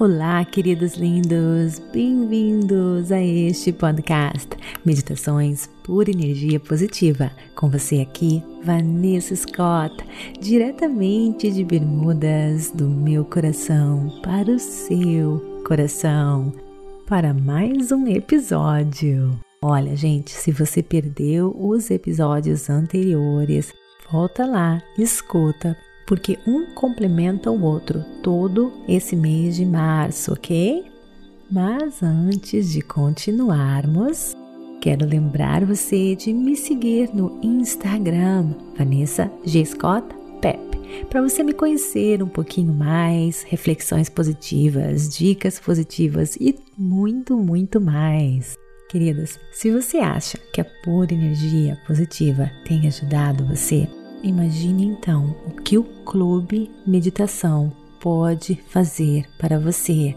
Olá, queridos lindos, bem-vindos a este podcast Meditações por Energia Positiva. Com você aqui, Vanessa Scott, diretamente de Bermudas, do meu coração para o seu coração, para mais um episódio. Olha, gente, se você perdeu os episódios anteriores, volta lá, escuta porque um complementa o outro todo esse mês de março, ok? Mas antes de continuarmos, quero lembrar você de me seguir no Instagram, Vanessa G. Scott Pep, para você me conhecer um pouquinho mais, reflexões positivas, dicas positivas e muito, muito mais. Queridas, se você acha que a pura energia positiva tem ajudado você, Imagine então o que o Clube Meditação pode fazer para você,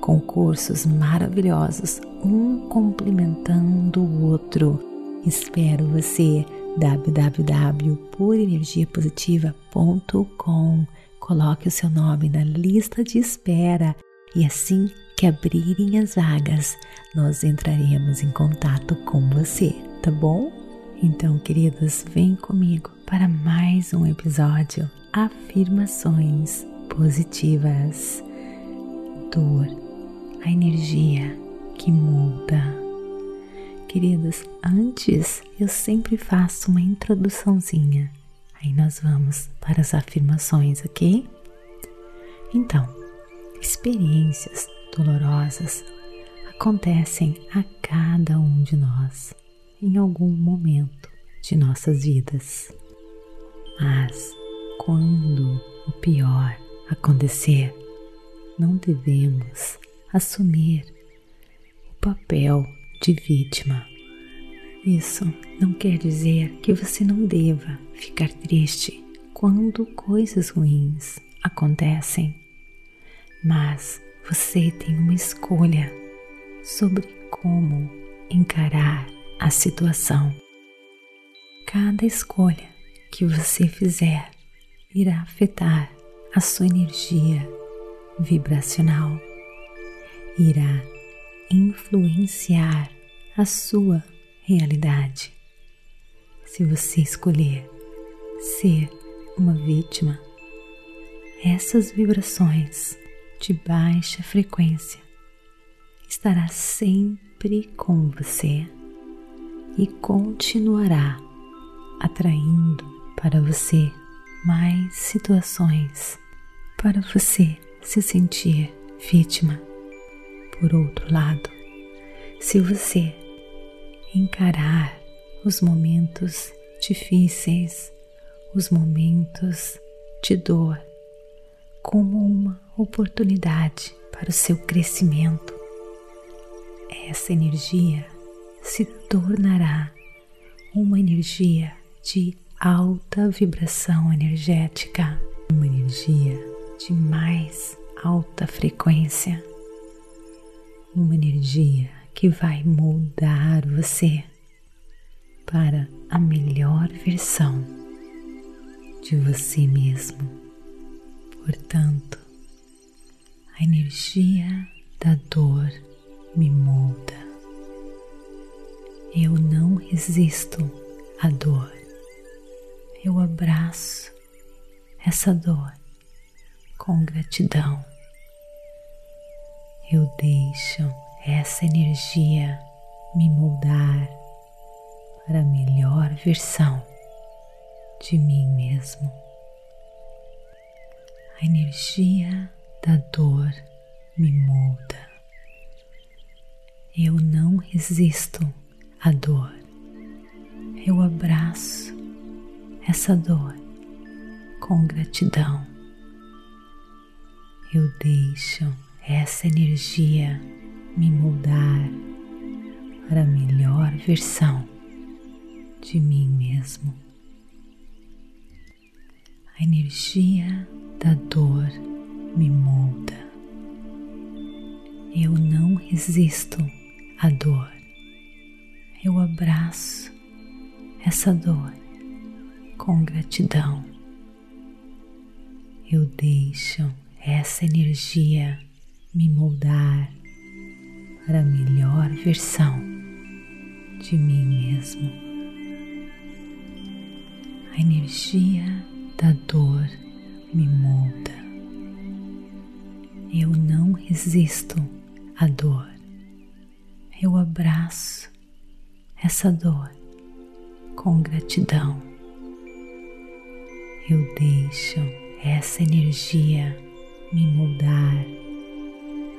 com cursos maravilhosos, um complementando o outro. Espero você www.purenergiapositiva.com. Coloque o seu nome na lista de espera e assim que abrirem as vagas, nós entraremos em contato com você, tá bom? Então, queridos, vem comigo para mais um episódio Afirmações Positivas. Dor, a energia que muda. Queridos, antes eu sempre faço uma introduçãozinha. Aí nós vamos para as afirmações, ok? Então, experiências dolorosas acontecem a cada um de nós em algum momento de nossas vidas. Mas quando o pior acontecer, não devemos assumir o papel de vítima. Isso não quer dizer que você não deva ficar triste quando coisas ruins acontecem, mas você tem uma escolha sobre como encarar a situação. Cada escolha que você fizer irá afetar a sua energia vibracional, irá influenciar a sua realidade. Se você escolher ser uma vítima, essas vibrações de baixa frequência estará sempre com você e continuará atraindo para você mais situações para você se sentir vítima. Por outro lado, se você encarar os momentos difíceis, os momentos de dor, como uma oportunidade para o seu crescimento, essa energia se tornará uma energia de alta vibração energética, uma energia de mais alta frequência, uma energia que vai moldar você para a melhor versão de você mesmo. Portanto, a energia da dor me molda eu não resisto à dor. Eu abraço essa dor com gratidão. Eu deixo essa energia me moldar para a melhor versão de mim mesmo. A energia da dor me molda. Eu não resisto a dor. Eu abraço essa dor com gratidão. Eu deixo essa energia me moldar para a melhor versão de mim mesmo. A energia da dor me molda. Eu não resisto à dor eu abraço essa dor com gratidão. Eu deixo essa energia me moldar para a melhor versão de mim mesmo. A energia da dor me molda. Eu não resisto à dor. Eu abraço essa dor com gratidão. Eu deixo essa energia me moldar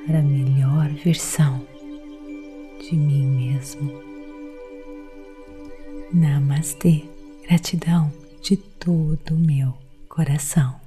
para a melhor versão de mim mesmo. Namastê, gratidão de todo o meu coração.